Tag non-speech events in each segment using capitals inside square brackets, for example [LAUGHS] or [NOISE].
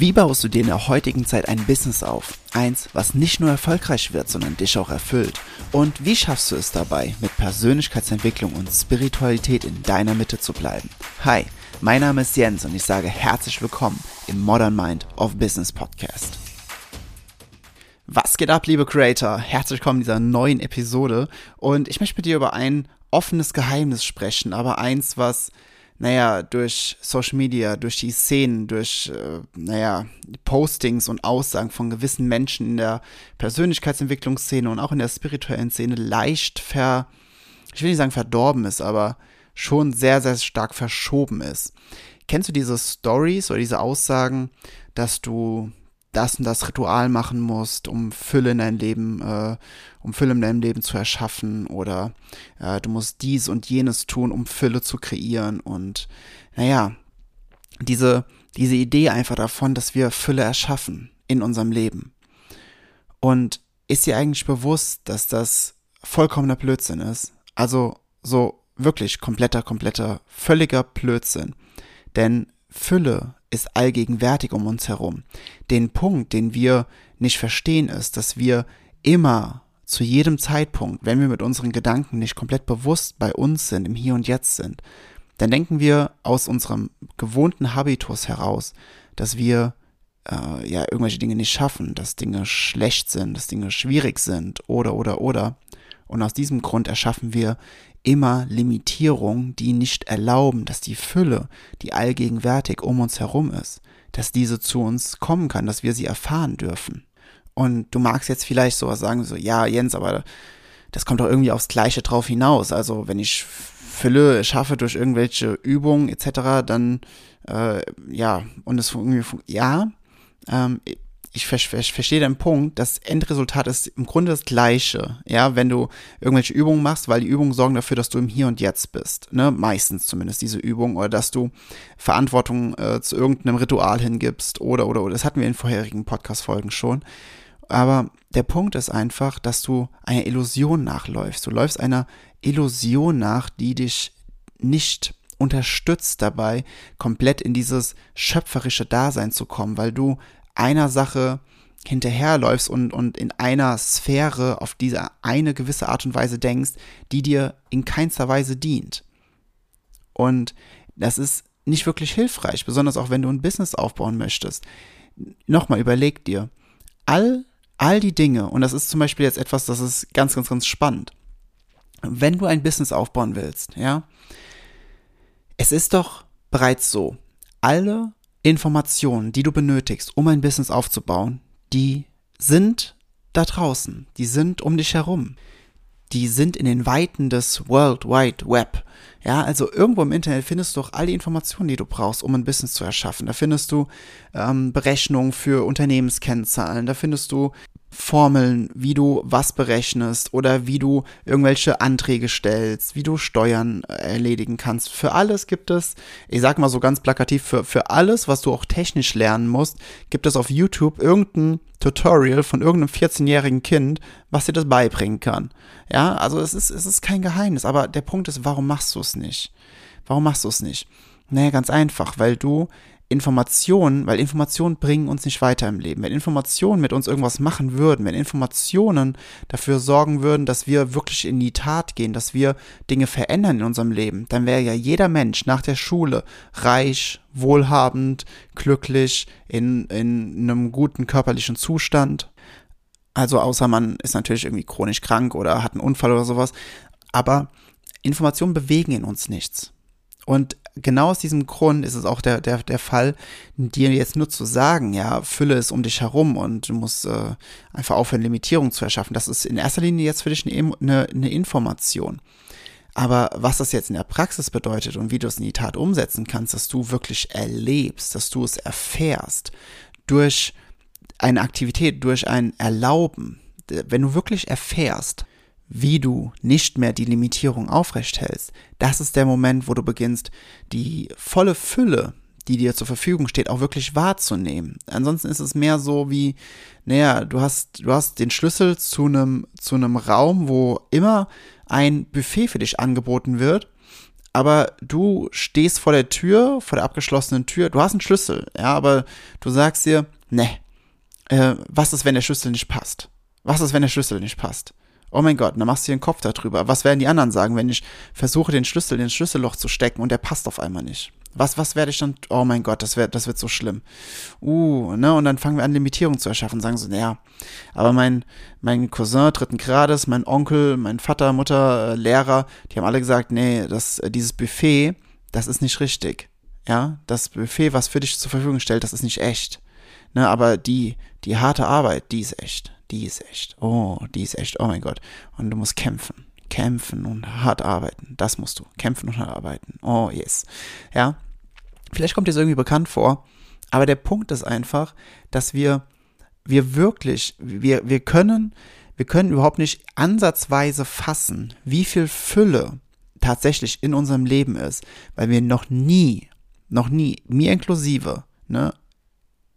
Wie baust du dir in der heutigen Zeit ein Business auf? Eins, was nicht nur erfolgreich wird, sondern dich auch erfüllt. Und wie schaffst du es dabei, mit Persönlichkeitsentwicklung und Spiritualität in deiner Mitte zu bleiben? Hi, mein Name ist Jens und ich sage herzlich willkommen im Modern Mind of Business Podcast. Was geht ab, liebe Creator? Herzlich willkommen in dieser neuen Episode und ich möchte mit dir über ein offenes Geheimnis sprechen, aber eins, was naja, durch Social Media, durch die Szenen, durch, äh, naja, Postings und Aussagen von gewissen Menschen in der Persönlichkeitsentwicklungsszene und auch in der spirituellen Szene leicht ver, ich will nicht sagen verdorben ist, aber schon sehr, sehr stark verschoben ist. Kennst du diese Stories oder diese Aussagen, dass du das und das Ritual machen musst, um Fülle in dein Leben, äh, um Fülle in deinem Leben zu erschaffen oder äh, du musst dies und jenes tun, um Fülle zu kreieren und naja, diese, diese Idee einfach davon, dass wir Fülle erschaffen in unserem Leben. Und ist dir eigentlich bewusst, dass das vollkommener Blödsinn ist? Also so wirklich kompletter, kompletter, völliger Blödsinn. Denn Fülle ist allgegenwärtig um uns herum. Den Punkt, den wir nicht verstehen, ist, dass wir immer zu jedem Zeitpunkt, wenn wir mit unseren Gedanken nicht komplett bewusst bei uns sind, im Hier und Jetzt sind, dann denken wir aus unserem gewohnten Habitus heraus, dass wir äh, ja irgendwelche Dinge nicht schaffen, dass Dinge schlecht sind, dass Dinge schwierig sind oder oder oder. Und aus diesem Grund erschaffen wir immer Limitierungen, die nicht erlauben, dass die Fülle, die allgegenwärtig um uns herum ist, dass diese zu uns kommen kann, dass wir sie erfahren dürfen. Und du magst jetzt vielleicht sowas sagen, so, ja, Jens, aber das kommt doch irgendwie aufs Gleiche drauf hinaus. Also, wenn ich Fülle schaffe durch irgendwelche Übungen etc., dann, äh, ja, und es irgendwie, ja, ähm, ich ver ver verstehe den Punkt, das Endresultat ist im Grunde das gleiche, ja, wenn du irgendwelche Übungen machst, weil die Übungen sorgen dafür, dass du im Hier und Jetzt bist, ne, meistens zumindest diese Übung, oder dass du Verantwortung äh, zu irgendeinem Ritual hingibst, oder, oder, oder, das hatten wir in vorherigen Podcast-Folgen schon, aber der Punkt ist einfach, dass du einer Illusion nachläufst, du läufst einer Illusion nach, die dich nicht unterstützt dabei, komplett in dieses schöpferische Dasein zu kommen, weil du einer Sache hinterherläufst und, und in einer Sphäre auf diese eine gewisse Art und Weise denkst, die dir in keinster Weise dient. Und das ist nicht wirklich hilfreich, besonders auch wenn du ein Business aufbauen möchtest. Nochmal, überleg dir, all, all die Dinge, und das ist zum Beispiel jetzt etwas, das ist ganz, ganz, ganz spannend. Wenn du ein Business aufbauen willst, ja, es ist doch bereits so, alle Informationen, die du benötigst, um ein Business aufzubauen, die sind da draußen, die sind um dich herum. Die sind in den Weiten des World Wide Web. Ja, also irgendwo im Internet findest du auch all die Informationen, die du brauchst, um ein Business zu erschaffen. Da findest du ähm, Berechnungen für Unternehmenskennzahlen, da findest du Formeln, wie du was berechnest oder wie du irgendwelche Anträge stellst, wie du Steuern äh, erledigen kannst. Für alles gibt es, ich sag mal so ganz plakativ, für, für alles, was du auch technisch lernen musst, gibt es auf YouTube irgendein Tutorial von irgendeinem 14-jährigen Kind, was dir das beibringen kann. Ja, also es ist, es ist kein Geheimnis, aber der Punkt ist, warum machst du es nicht? Warum machst du es nicht? Naja, ganz einfach, weil du Informationen, weil Informationen bringen uns nicht weiter im Leben. Wenn Informationen mit uns irgendwas machen würden, wenn Informationen dafür sorgen würden, dass wir wirklich in die Tat gehen, dass wir Dinge verändern in unserem Leben, dann wäre ja jeder Mensch nach der Schule reich, wohlhabend, glücklich, in, in einem guten körperlichen Zustand. Also außer man ist natürlich irgendwie chronisch krank oder hat einen Unfall oder sowas. Aber Informationen bewegen in uns nichts. Und genau aus diesem Grund ist es auch der, der, der Fall, dir jetzt nur zu sagen, ja, Fülle ist um dich herum und du musst äh, einfach aufhören, Limitierung zu erschaffen. Das ist in erster Linie jetzt für dich eine, eine, eine Information. Aber was das jetzt in der Praxis bedeutet und wie du es in die Tat umsetzen kannst, dass du wirklich erlebst, dass du es erfährst, durch eine Aktivität, durch ein Erlauben, wenn du wirklich erfährst, wie du nicht mehr die Limitierung aufrecht hältst, das ist der Moment, wo du beginnst, die volle Fülle, die dir zur Verfügung steht, auch wirklich wahrzunehmen. Ansonsten ist es mehr so wie, naja, du hast, du hast den Schlüssel zu einem, zu einem Raum, wo immer ein Buffet für dich angeboten wird, aber du stehst vor der Tür, vor der abgeschlossenen Tür, du hast einen Schlüssel, ja, aber du sagst dir, ne, äh, was ist, wenn der Schlüssel nicht passt? Was ist, wenn der Schlüssel nicht passt? Oh mein Gott, dann machst du dir einen Kopf darüber. Was werden die anderen sagen, wenn ich versuche, den Schlüssel in den Schlüsselloch zu stecken und der passt auf einmal nicht? Was, was werde ich dann? Oh mein Gott, das wird, das wird so schlimm. Uh, ne? Und dann fangen wir an, Limitierung zu erschaffen. Sagen so, naja, aber mein, mein Cousin dritten Grades, mein Onkel, mein Vater, Mutter, äh, Lehrer, die haben alle gesagt, nee, das, äh, dieses Buffet, das ist nicht richtig. Ja, das Buffet, was für dich zur Verfügung stellt, das ist nicht echt. Ne, aber die, die harte Arbeit, die ist echt. Die ist echt. Oh, die ist echt. Oh mein Gott. Und du musst kämpfen kämpfen und hart arbeiten. Das musst du. Kämpfen und hart arbeiten. Oh, yes. Ja. Vielleicht kommt dir das irgendwie bekannt vor. Aber der Punkt ist einfach, dass wir, wir wirklich, wir, wir können, wir können überhaupt nicht ansatzweise fassen, wie viel Fülle tatsächlich in unserem Leben ist, weil wir noch nie, noch nie, mir inklusive, ne,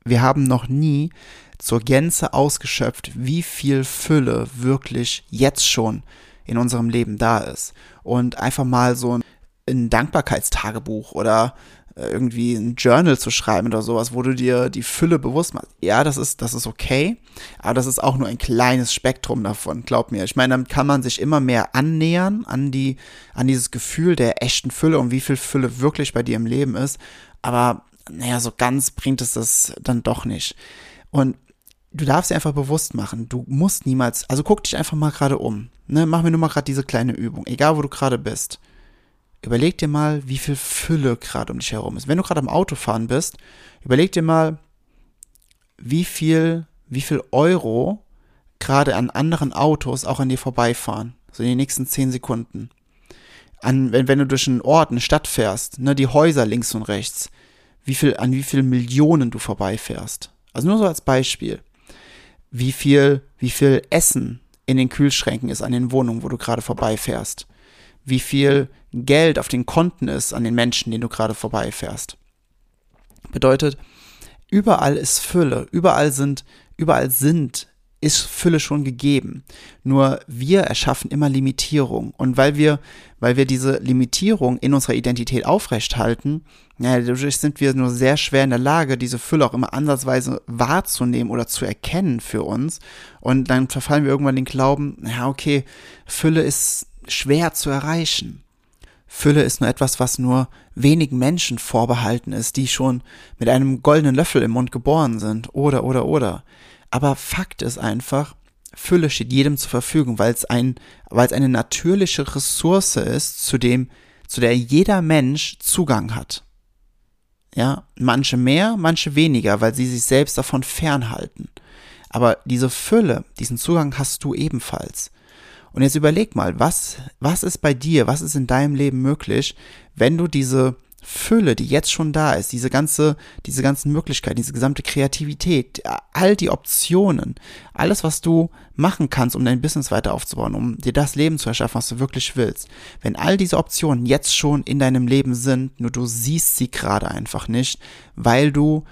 wir haben noch nie zur Gänze ausgeschöpft, wie viel Fülle wirklich jetzt schon in unserem Leben da ist. Und einfach mal so ein, Dankbarkeitstagebuch oder äh, irgendwie ein Journal zu schreiben oder sowas, wo du dir die Fülle bewusst machst. Ja, das ist, das ist okay, aber das ist auch nur ein kleines Spektrum davon, glaub mir. Ich meine, damit kann man sich immer mehr annähern an die, an dieses Gefühl der echten Fülle und wie viel Fülle wirklich bei dir im Leben ist. Aber, naja, so ganz bringt es das dann doch nicht. Und du darfst dir einfach bewusst machen, du musst niemals, also guck dich einfach mal gerade um. Ne, mach mir nur mal gerade diese kleine Übung, egal wo du gerade bist. Überleg dir mal, wie viel Fülle gerade um dich herum ist. Wenn du gerade am Autofahren bist, überleg dir mal, wie viel, wie viel Euro gerade an anderen Autos auch an dir vorbeifahren. So in den nächsten zehn Sekunden. An, wenn, wenn du durch einen Ort, eine Stadt fährst, ne, die Häuser links und rechts, wie viel, an wie viel Millionen du vorbeifährst. Also nur so als Beispiel wie viel, wie viel Essen in den Kühlschränken ist an den Wohnungen, wo du gerade vorbeifährst. Wie viel Geld auf den Konten ist an den Menschen, denen du gerade vorbeifährst. Bedeutet, überall ist Fülle, überall sind, überall sind ist Fülle schon gegeben. Nur wir erschaffen immer Limitierung. Und weil wir, weil wir diese Limitierung in unserer Identität aufrechthalten, ja, dadurch sind wir nur sehr schwer in der Lage, diese Fülle auch immer ansatzweise wahrzunehmen oder zu erkennen für uns. Und dann verfallen wir irgendwann den Glauben, ja, okay, Fülle ist schwer zu erreichen. Fülle ist nur etwas, was nur wenigen Menschen vorbehalten ist, die schon mit einem goldenen Löffel im Mund geboren sind. Oder, oder, oder. Aber Fakt ist einfach, Fülle steht jedem zur Verfügung, weil es ein, weil es eine natürliche Ressource ist, zu dem, zu der jeder Mensch Zugang hat. Ja, manche mehr, manche weniger, weil sie sich selbst davon fernhalten. Aber diese Fülle, diesen Zugang hast du ebenfalls. Und jetzt überleg mal, was, was ist bei dir, was ist in deinem Leben möglich, wenn du diese Fülle, die jetzt schon da ist, diese ganze, diese ganzen Möglichkeiten, diese gesamte Kreativität, all die Optionen, alles, was du machen kannst, um dein Business weiter aufzubauen, um dir das Leben zu erschaffen, was du wirklich willst. Wenn all diese Optionen jetzt schon in deinem Leben sind, nur du siehst sie gerade einfach nicht, weil du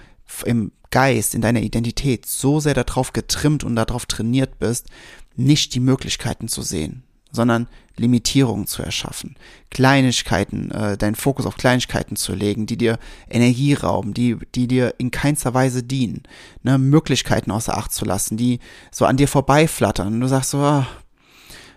im Geist, in deiner Identität so sehr darauf getrimmt und darauf trainiert bist, nicht die Möglichkeiten zu sehen sondern Limitierungen zu erschaffen, Kleinigkeiten, äh, deinen Fokus auf Kleinigkeiten zu legen, die dir Energie rauben, die, die dir in keinster Weise dienen, ne, Möglichkeiten außer Acht zu lassen, die so an dir vorbeiflattern. Und du sagst so, ah,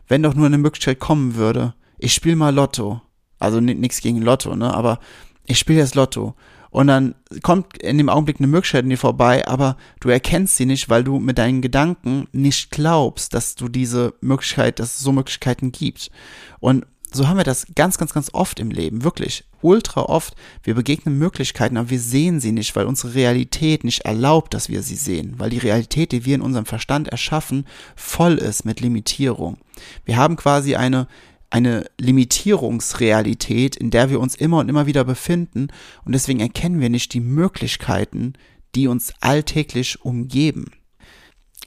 wenn doch nur eine Möglichkeit kommen würde, ich spiele mal Lotto. Also nichts gegen Lotto, ne, aber ich spiele jetzt Lotto und dann kommt in dem Augenblick eine Möglichkeit in dir vorbei, aber du erkennst sie nicht, weil du mit deinen Gedanken nicht glaubst, dass du diese Möglichkeit, dass es so Möglichkeiten gibt. Und so haben wir das ganz, ganz, ganz oft im Leben, wirklich, ultra oft. Wir begegnen Möglichkeiten, aber wir sehen sie nicht, weil unsere Realität nicht erlaubt, dass wir sie sehen, weil die Realität, die wir in unserem Verstand erschaffen, voll ist mit Limitierung. Wir haben quasi eine eine Limitierungsrealität, in der wir uns immer und immer wieder befinden und deswegen erkennen wir nicht die Möglichkeiten, die uns alltäglich umgeben.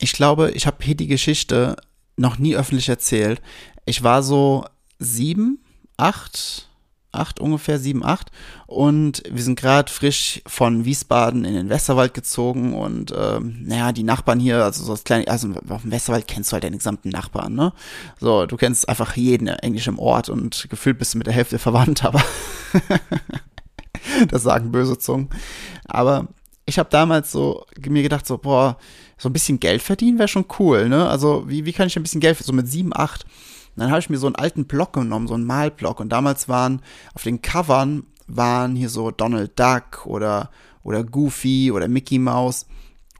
Ich glaube, ich habe hier die Geschichte noch nie öffentlich erzählt. Ich war so sieben, acht, 8 ungefähr, 7, 8. Und wir sind gerade frisch von Wiesbaden in den Westerwald gezogen und ähm, naja, die Nachbarn hier, also so das kleine, also auf dem Westerwald kennst du halt deine gesamten Nachbarn, ne? So, du kennst einfach jeden englischen Ort und gefühlt bist du mit der Hälfte [LAUGHS] verwandt, aber [LAUGHS] das sagen böse Zungen. Aber ich habe damals so mir gedacht, so, boah, so ein bisschen Geld verdienen wäre schon cool, ne? Also, wie, wie kann ich ein bisschen Geld, so mit 7, 8 dann habe ich mir so einen alten Block genommen, so einen Malblock. Und damals waren auf den Covern waren hier so Donald Duck oder, oder Goofy oder Mickey Mouse.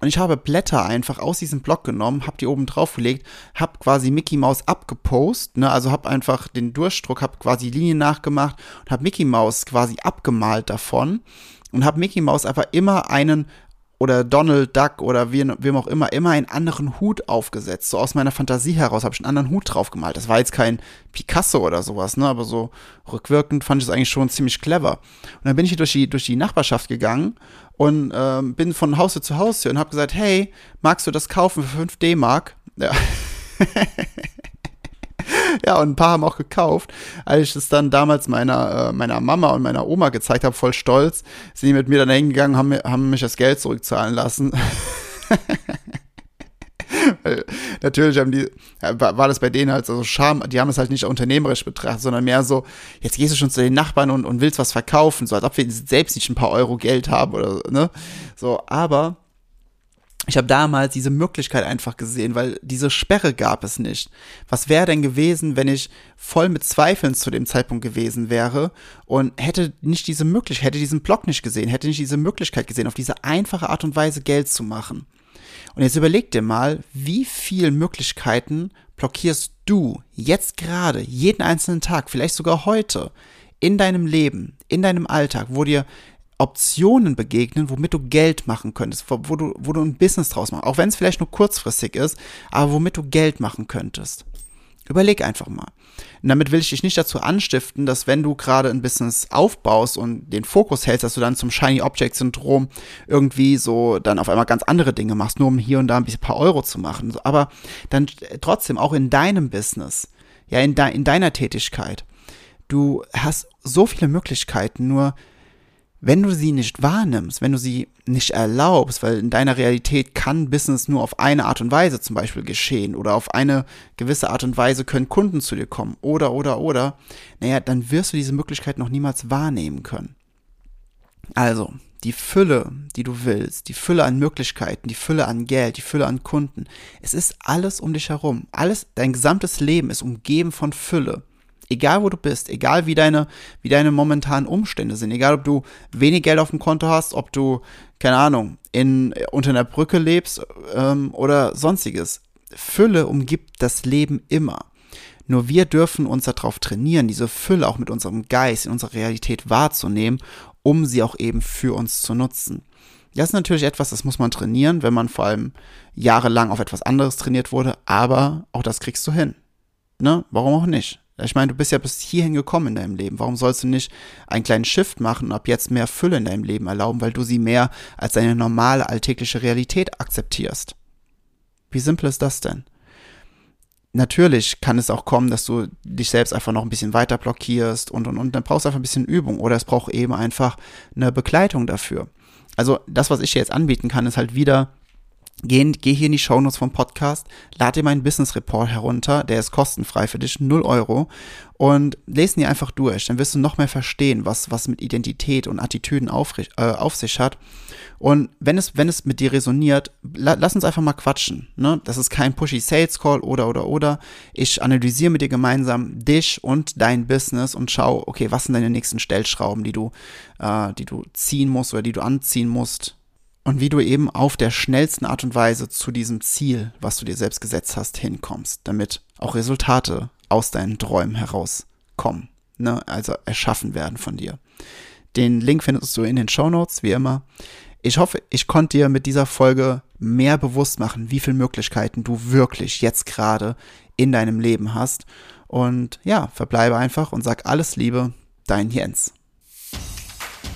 Und ich habe Blätter einfach aus diesem Block genommen, habe die oben drauf gelegt, habe quasi Mickey Mouse abgepost, ne, also habe einfach den Durchdruck, habe quasi Linien nachgemacht und habe Mickey Mouse quasi abgemalt davon und habe Mickey Mouse einfach immer einen oder Donald Duck oder wem, wem auch immer, immer einen anderen Hut aufgesetzt. So aus meiner Fantasie heraus habe ich einen anderen Hut drauf gemalt. Das war jetzt kein Picasso oder sowas, ne? Aber so rückwirkend fand ich es eigentlich schon ziemlich clever. Und dann bin ich hier durch die, durch die Nachbarschaft gegangen und ähm, bin von Haustür zu Haustür und habe gesagt, hey, magst du das kaufen für 5 D-Mark? Ja. [LAUGHS] [LAUGHS] ja, und ein paar haben auch gekauft. Als ich es dann damals meiner, äh, meiner Mama und meiner Oma gezeigt habe, voll stolz, sind die mit mir dann hingegangen, haben, haben mich das Geld zurückzahlen lassen. [LAUGHS] Natürlich haben die, war das bei denen halt so Scham, die haben es halt nicht unternehmerisch betrachtet, sondern mehr so, jetzt gehst du schon zu den Nachbarn und, und willst was verkaufen, so als ob wir selbst nicht ein paar Euro Geld haben oder ne. So, aber ich habe damals diese Möglichkeit einfach gesehen, weil diese Sperre gab es nicht. Was wäre denn gewesen, wenn ich voll mit Zweifeln zu dem Zeitpunkt gewesen wäre und hätte nicht diese Möglichkeit, hätte diesen Blog nicht gesehen, hätte nicht diese Möglichkeit gesehen, auf diese einfache Art und Weise Geld zu machen. Und jetzt überleg dir mal, wie viele Möglichkeiten blockierst du jetzt gerade, jeden einzelnen Tag, vielleicht sogar heute, in deinem Leben, in deinem Alltag, wo dir Optionen begegnen, womit du Geld machen könntest, wo du, wo du ein Business draus machst, auch wenn es vielleicht nur kurzfristig ist, aber womit du Geld machen könntest. Überleg einfach mal. Und damit will ich dich nicht dazu anstiften, dass wenn du gerade ein Business aufbaust und den Fokus hältst, dass du dann zum Shiny Object Syndrom irgendwie so dann auf einmal ganz andere Dinge machst, nur um hier und da ein paar Euro zu machen. Aber dann trotzdem auch in deinem Business, ja, in, de in deiner Tätigkeit. Du hast so viele Möglichkeiten, nur wenn du sie nicht wahrnimmst, wenn du sie nicht erlaubst, weil in deiner Realität kann Business nur auf eine Art und Weise zum Beispiel geschehen oder auf eine gewisse Art und Weise können Kunden zu dir kommen oder, oder, oder, naja, dann wirst du diese Möglichkeit noch niemals wahrnehmen können. Also, die Fülle, die du willst, die Fülle an Möglichkeiten, die Fülle an Geld, die Fülle an Kunden, es ist alles um dich herum. Alles, dein gesamtes Leben ist umgeben von Fülle. Egal wo du bist, egal wie deine, wie deine momentanen Umstände sind, egal ob du wenig Geld auf dem Konto hast, ob du, keine Ahnung, in, unter einer Brücke lebst ähm, oder sonstiges. Fülle umgibt das Leben immer. Nur wir dürfen uns darauf trainieren, diese Fülle auch mit unserem Geist in unserer Realität wahrzunehmen, um sie auch eben für uns zu nutzen. Das ist natürlich etwas, das muss man trainieren, wenn man vor allem jahrelang auf etwas anderes trainiert wurde, aber auch das kriegst du hin. Ne? Warum auch nicht? Ich meine, du bist ja bis hierhin gekommen in deinem Leben. Warum sollst du nicht einen kleinen Shift machen und ab jetzt mehr Fülle in deinem Leben erlauben, weil du sie mehr als deine normale alltägliche Realität akzeptierst? Wie simpel ist das denn? Natürlich kann es auch kommen, dass du dich selbst einfach noch ein bisschen weiter blockierst und und und. Dann brauchst du einfach ein bisschen Übung oder es braucht eben einfach eine Begleitung dafür. Also das, was ich dir jetzt anbieten kann, ist halt wieder Geh, geh hier in die Shownotes vom Podcast, lad dir meinen Business Report herunter, der ist kostenfrei für dich, 0 Euro und lesen ihn einfach durch, dann wirst du noch mehr verstehen, was, was mit Identität und Attitüden auf, äh, auf sich hat. Und wenn es, wenn es mit dir resoniert, la, lass uns einfach mal quatschen, ne? das ist kein pushy Sales Call oder, oder, oder, ich analysiere mit dir gemeinsam dich und dein Business und schau, okay, was sind deine nächsten Stellschrauben, die du, äh, die du ziehen musst oder die du anziehen musst, und wie du eben auf der schnellsten Art und Weise zu diesem Ziel, was du dir selbst gesetzt hast, hinkommst, damit auch Resultate aus deinen Träumen herauskommen, ne? also erschaffen werden von dir. Den Link findest du in den Show Notes, wie immer. Ich hoffe, ich konnte dir mit dieser Folge mehr bewusst machen, wie viele Möglichkeiten du wirklich jetzt gerade in deinem Leben hast. Und ja, verbleibe einfach und sag alles Liebe, dein Jens.